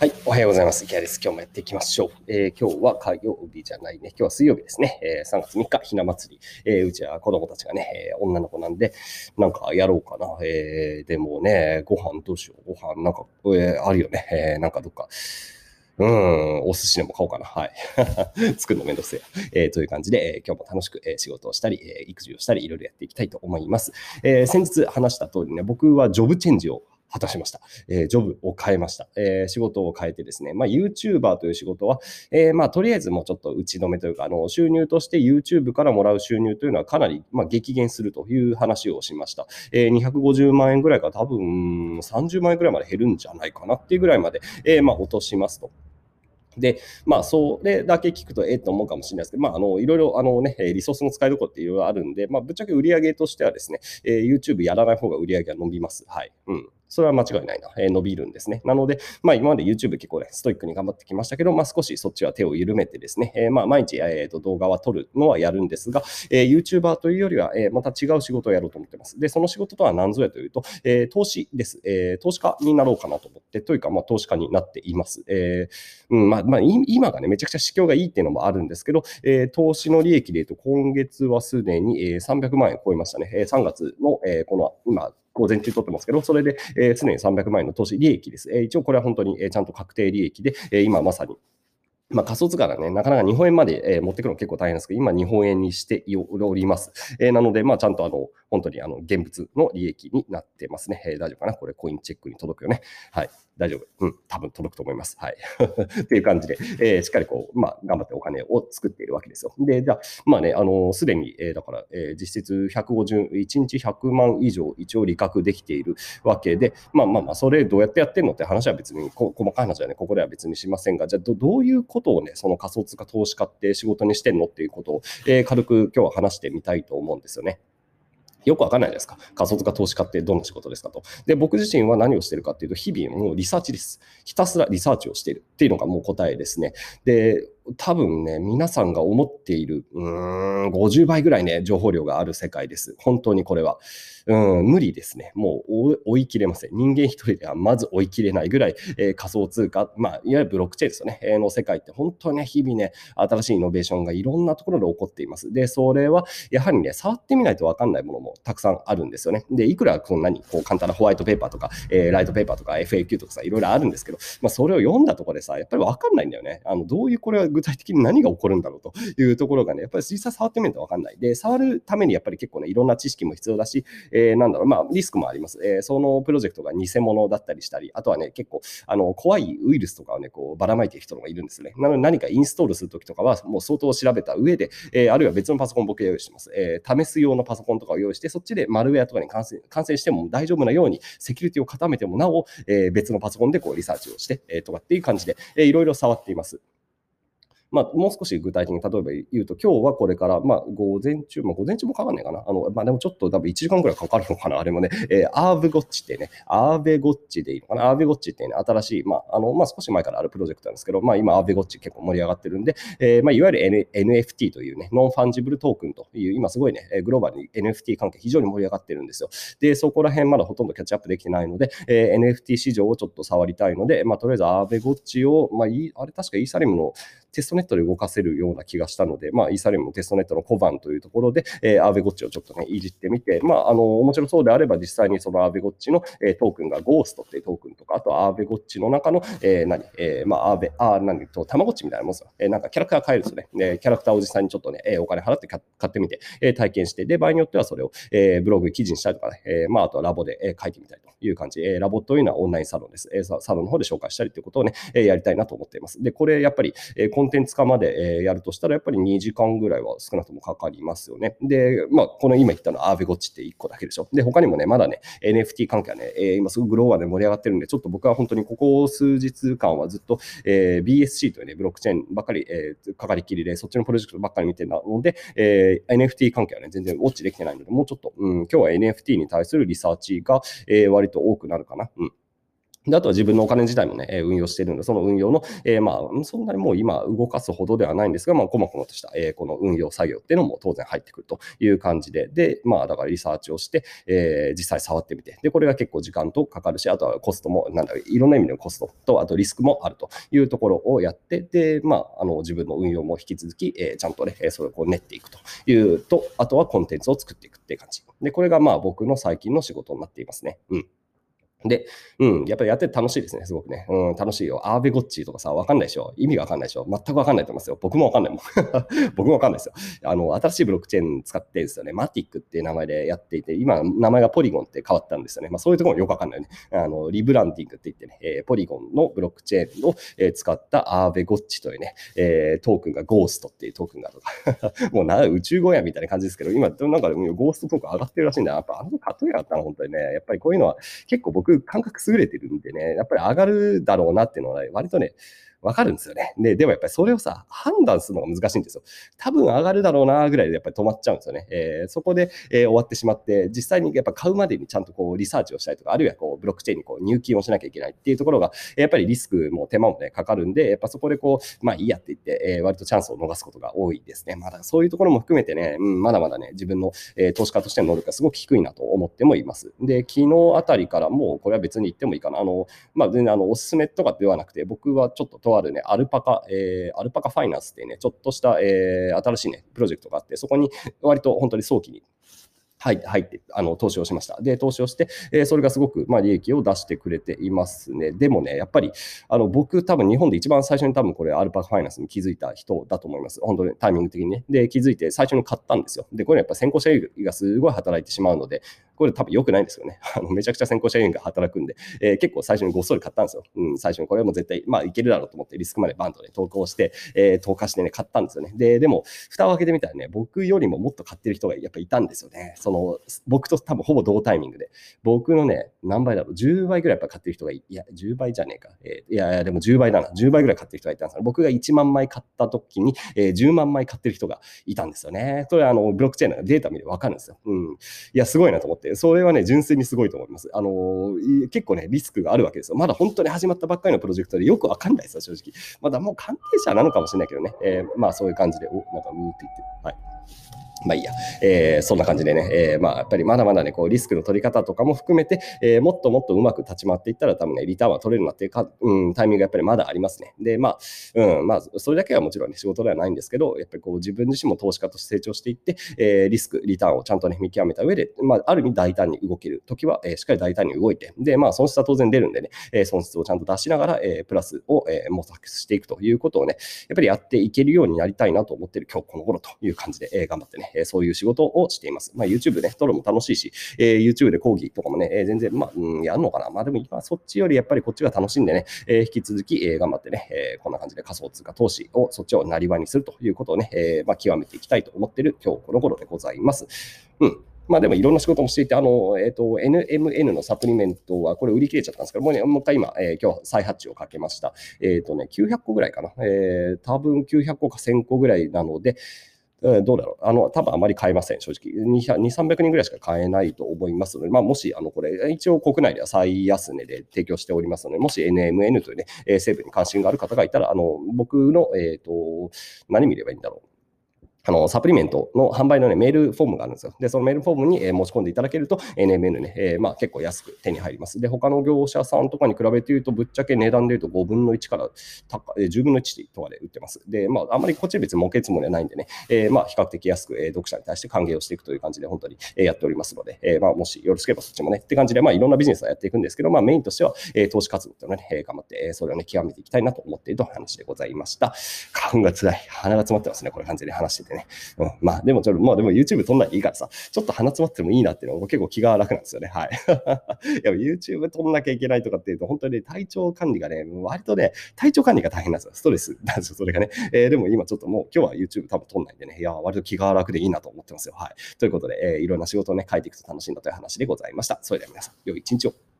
はい、おはようございます。池谷です。今日もやっていきましょう。えー今日は火曜日じゃないね。今日は水曜日ですね。えー3月3日、ひな祭り。えーうちは子供たちがね、えー女の子なんで、なんかやろうかな。えーでもね、ご飯どうしよう。ご飯なんか、えーあるよね。えーなんかどっか。うん、お寿司でも買おうかな。はい。作るのめんどくせえ。えーという感じで、えー今日も楽しく、えー仕事をしたり、えー育児をしたり、いろいろやっていきたいと思います。えー先日話した通りね、僕はジョブチェンジを果たしました。えージョブを変えました。えー仕事を変えてですね、まあ、YouTuber という仕事は、えーまあ、とりあえずもうちょっと打ち止めというか、あの収入として YouTube からもらう収入というのはかなり、まあ、激減するという話をしました。えー250万円ぐらいから多分30万円ぐらいまで減るんじゃないかなっていうぐらいまで、えーまあ、落としますと。で、まあ、それだけ聞くと、ええと思うかもしれないですけど、まあ、あの、いろいろ、あのね、リソースの使いどころっていろいろあるんで、まあ、ぶっちゃけ売り上げとしてはですね、えー YouTube やらない方が売り上げが伸びます。はい。うん。それは間違いないな。えー伸びるんですね。なので、まあ、今まで YouTube 結構ね、ストイックに頑張ってきましたけど、まあ、少しそっちは手を緩めてですね、えーまあ、毎日、えーと動画は撮るのはやるんですが、えー YouTuber というよりは、えーまた違う仕事をやろうと思ってます。で、その仕事とは何ぞやというと、えー投資です、えー投資家になろうかなと思って、というか、まあ、投資家になっています。えーうんまあまあ、今がね、めちゃくちゃ市況がいいっていうのもあるんですけど、えー投資の利益でいうと、今月はすでに、えー300万円超えましたね。えー3月の、えーこの今、午前中取ってますけど、それで、えー常に300万円の投資利益です。えー一応これは本当に、えーちゃんと確定利益で、えー今まさにまあ、仮想通貨がね、なかなか日本円まで、えー持ってくるの結構大変ですけど、今日本円にしております。えーなので、まあ、ちゃんとあの、本当にあの、現物の利益になってますね。えー大丈夫かな？これコインチェックに届くよね。はい。大丈夫。うん。多分届くと思います。はい。っていう感じで、えーしっかりこう、まあ、頑張ってお金を作っているわけですよ。で、じゃあ、まあね、あの、すでに、えーだから、えー実質150、1日100万以上一応利確できているわけで、まあまあまあ、それどうやってやってんのって話は別に、こ細かい話はね、ここでは別にしませんが、じゃあど、どういうことをね、その仮想通貨投資家って仕事にしてんのっていうことを、えー軽く今日は話してみたいと思うんですよね。よくわかんないですか仮想通貨投資家ってどんな仕事ですかと。で、僕自身は何をしてるかっていうと、日々もうリサーチです。ひたすらリサーチをしているっていうのがもう答えですね。で、多分ね、皆さんが思っている、うーん、50倍ぐらいね、情報量がある世界です。本当にこれは。うん、無理ですね。もう追い切れません。人間一人ではまず追い切れないぐらい、えー仮想通貨、まあ、いわゆるブロックチェーンですよね。えーの世界って本当にね、日々ね、新しいイノベーションがいろんなところで起こっています。で、それはやはりね、触ってみないと分かんないものもたくさんあるんですよね。で、いくらこんなにこう簡単なホワイトペーパーとか、えーライトペーパーとか FAQ とかさ、いろいろあるんですけど、まあ、それを読んだところでさ、やっぱり分かんないんだよね。あのどういうこれは具体的に何が起こるんだろうというところがね、やっぱり実際触ってみないと分かんない。で、触るためにやっぱり結構ね、いろんな知識も必要だし、えーなんだろう、まあ、リスクもあります。えーそのプロジェクトが偽物だったりしたり、あとはね、結構、あの、怖いウイルスとかをね、こう、ばらまいている人がいるんですね。なので、何かインストールするときとかは、もう相当調べた上で、えーあるいは別のパソコン僕用意してます。えー試す用のパソコンとかを用意して、そっちでマルウェアとかに感染感染しても大丈夫なように、セキュリティを固めてもなお、えー別のパソコンでこうリサーチをして、えーとかっていう感じで、えーいろいろ触っています。まあ、もう少し具体的に例えば言うと、今日はこれから、まあ、午前中、まあ、午前中もかかんないかな。あの、まあ、でもちょっと多分1時間くらいかかるのかな、あれもね。えー Aavegotchi ってね、 Aavegotchi でいいのかな。 Aavegotchi ってね、新しい、まあ、あの、まあ、少し前からあるプロジェクトなんですけど、まあ、今、 Aavegotchi 結構盛り上がってるんで、えーまあ、いわゆる、N、NFT というね、 non-fungible token という、今すごいね、グローバルに NFT 関係非常に盛り上がってるんですよ。で、そこら辺まだほとんどキャッチアップできてないので、えー NFT 市場をちょっと触りたいので、まあ、とりあえず Aavegotchi を、まあ、あれ確かイーサリアムのテストネットで動かせるような気がしたので、まあ、イーサリアムのテストネットの小判というところで、えーアーベゴッチをちょっとね、いじってみて、まあ、あの、もちろそうであれば、実際にそのアーベゴッチの、えートークンがゴーストっていうトークンとか、あとアーベゴッチの中の、えー何、えーまあ、アーベ、あー、何？と、たまごっちみたいなもんですよ。えーなんかキャラクター買えるんですよね。でキャラクターを実際にちょっとね、えーお金払って買ってみて、えー体験して、で、場合によってはそれを、えーブログ記事にしたりとかね、えーまあ、あとはラボで、えー書いてみたりという感じ。えーラボというのはオンラインサロンです。えーササロンの方で紹介したりということをね、えーやりたいなと思っています。で、これやっぱり、えーコンテンツ化まで、えーやるとしたら、やっぱり2時間ぐらいは少なくともかかりますよね。で、まあ、この今言ったのはアーベゴッチって1個だけでしょ。で、他にもね、まだね、NFT 関係はね、えー今すごくグローバルで盛り上がってるんで、ちょっと僕は本当にここ数日間はずっと、えー BSC というね、ブロックチェーンばっかり、えーかかりきりで、そっちのプロジェクトばっかり見てたので、えー NFT 関係はね、全然ウォッチできてないので、もうちょっと、うん、今日は NFT に対するリサーチが、えー割と多くなるかな。うんであとは自分のお金自体もね、運用しているので、その運用の、えー、まあ、そんなにもう今動かすほどではないんですが、まあ、こまこまとした、えー、この運用作業っていうのも当然入ってくるという感じで、で、まあ、だからリサーチをして、えー、実際触ってみて、で、これが結構時間とかかるし、あとはコストも、なんだろう、いろんな意味のコストと、あとリスクもあるというところをやって、で、まあ、あの、自分の運用も引き続き、えー、ちゃんとね、それをこう練っていくというと、あとはコンテンツを作っていくっていう感じ。で、これがまあ僕の最近の仕事になっていますね。うん。で、うん、やっぱりやってて楽しいですね、すごくね。うん、楽しいよ。アーベゴッチとかさ、わかんないでしょ？意味がわかんないでしょ？全くわかんないと思いますよ。僕もわかんないもん。僕もわかんないですよ。あの、新しいブロックチェーン使ってるんですよね。マティックっていう名前でやっていて、今、名前がポリゴンって変わったんですよね。まあ、そういうところもよくわかんないよね。あの、リブランディングって言ってね、えー、ポリゴンのブロックチェーンを、えー、使ったアーベゴッチというね、えー、トークンがゴーストっていうトークンがあるとか、もうな、宇宙語やみたいな感じですけど、今、なんかゴーストトークン上がってるらしいんだ。やっぱあの例えがあったの、本当にね。やっぱりこういうのは結構僕、感覚優れてるんでね、やっぱり上がるだろうなっていうのは、割とね、わかるんですよね。で、でもやっぱりそれをさ、判断するのが難しいんですよ。多分上がるだろうなぐらいでやっぱり止まっちゃうんですよね。えー、そこで、えー、終わってしまって、実際にやっぱ買うまでにちゃんとこうリサーチをしたりとか、あるいはこうブロックチェーンにこう入金をしなきゃいけないっていうところが、やっぱりリスクも手間もね、かかるんで、やっぱそこでこう、まあいいやって言って、えー、割とチャンスを逃すことが多いですね。まだそういうところも含めてね、うん、まだまだね、自分の、えー、投資家としての能力がすごく低いなと思ってもいます。で、昨日あたりからもうこれは別に言ってもいいかな。あの、まあ全然あの、おすすめとかではなくて、僕はちょっととあるね、アルパカえー、アルパカファイナンスっていうね、ちょっとした、えー、新しいね、プロジェクトがあって、そこに割と本当に早期に入って入ってあの投資をしました。で、投資をして、えー、それがすごく、まあ、利益を出してくれていますね。でもね、やっぱりあの僕、多分日本で一番最初に多分これ、アルパカファイナンスに気づいた人だと思います。本当にタイミング的にね。で、気づいて最初に買ったんですよ。で、これやっぱ先行者優位がすごい働いてしまうので、これ多分良くないんですよね。あのめちゃくちゃ先行者優位が働くんで、えー、結構最初にごっそり買ったんですよ。うん、最初にこれも絶対、まあいけるだろうと思ってリスクまでバンドで投稿して、えー、投下してね、買ったんですよね。で、でも、蓋を開けてみたらね、僕よりももっと買ってる人がやっぱいたんですよね。その、の僕と多分ほぼ同タイミングで、僕のね、何倍だろう、10倍ぐらいやっぱ買ってる人がい、や、10倍じゃねえか。えー、いやいや、でも10倍だな。10倍ぐらい買ってる人がいたんですよ。僕が1万枚買った時に、えー、10万枚買ってる人がいたんですよね。それはあの、ブロックチェーンのデータ見てわかるんですよ。うん。いや、すごいなと思って、それはね、純粋にすごいと思います。あのー、結構ね、リスクがあるわけですよ。まだ本当に始まったばっかりのプロジェクトでよくわかんないですよ、正直。まだもう関係者なのかもしれないけどね。えー、まあそういう感じで、お、なんか、うーって言って、はい。まあいいや、えー、そんな感じでね、えー、まあやっぱりまだまだね、こうリスクの取り方とかも含めて、えー、もっともっとうまく立ち回っていったら多分ね、リターンは取れるなっていうか、うん、タイミングがやっぱりまだありますね。で、まあ、うん、まあ、それだけはもちろんね、仕事ではないんですけど、やっぱりこう自分自身も投資家として成長していって、えー、リスク、リターンをちゃんとね、見極めた上で、まあ、ある意味大胆に動けるときは、えー、しっかり大胆に動いて、で、まあ、損失は当然出るんでね、えー、損失をちゃんと出しながら、えー、プラスを、えー、模索していくということをね、やっぱりやっていけるようになりたいなと思ってる今日この頃という感じで、えー、頑張ってね、えー、そういう仕事をしています。まあ、YouTube ね、撮るも楽しいし、えー、YouTube で講義とかもね、えー、全然、まあ、うん、やるのかな。まあでも今そっちよりやっぱりこっちが楽しんでね、えー、引き続き、えー、頑張ってね、えー、こんな感じで仮想通貨投資をそっちをなりわにするということをね、えー、まあ、極めていきたいと思ってる今日この頃でございます。うん。まあでもいろんな仕事もしていて、あの、えっ、ー、と、NMN のサプリメントはこれ売り切れちゃったんですけど、もうね、もう一回今、えー、今日再発注をかけました。えっ、ー、とね、900個ぐらいかな。えー、多分900個か1000個ぐらいなので、えどうだろう。あの、多分あまり買えません、正直。200、300人ぐらいしか買えないと思いますので、まあ、もし、あの、これ、一応国内では最安値で提供しておりますので、もし NMN というね、え成分に関心がある方がいたら、あの、僕の、えっ、ー、と、何見ればいいんだろう。あの、サプリメントの販売のね、メールフォームがあるんですよ。で、そのメールフォームに、えー、申し込んでいただけると、NMN ね、えー、まあ結構安く手に入ります。で、他の業者さんとかに比べて言うと、ぶっちゃけ値段で言うと5分の1から高、えー、10分の1とかで売ってます。で、まあ、あんまりこっち別に儲けつもりはないんでね、えー、まあ比較的安く、えー、読者に対して歓迎をしていくという感じで、本当に、えー、やっておりますので、えー、まあもしよろしければそっちもね、って感じで、まあいろんなビジネスはやっていくんですけど、まあメインとしては、えー、投資活動というのね、えー、頑張って、えー、それをね、極めていきたいなと思っていると話でございました。花粉が辛い。鼻が詰まってますね、これ完全に話してて。ねうん、まあ、でもちょっと、まあでも YouTube 撮んないでいいからさ、ちょっと鼻詰まってもいいなっていうのが結構気が楽なんですよね。はい。いや、YouTube 撮んなきゃいけないとかっていうと、本当にね、体調管理がね、割とね、体調管理が大変なんですよ。ストレス なんですよ、それがね。えー、でも今ちょっともう今日は YouTube 多分撮んないんでね、いや、割と気が楽でいいなと思ってますよ。はい。ということで、えー、いろんな仕事をね、書いていくと楽しいんだという話でございました。それでは皆さん、良い一日を。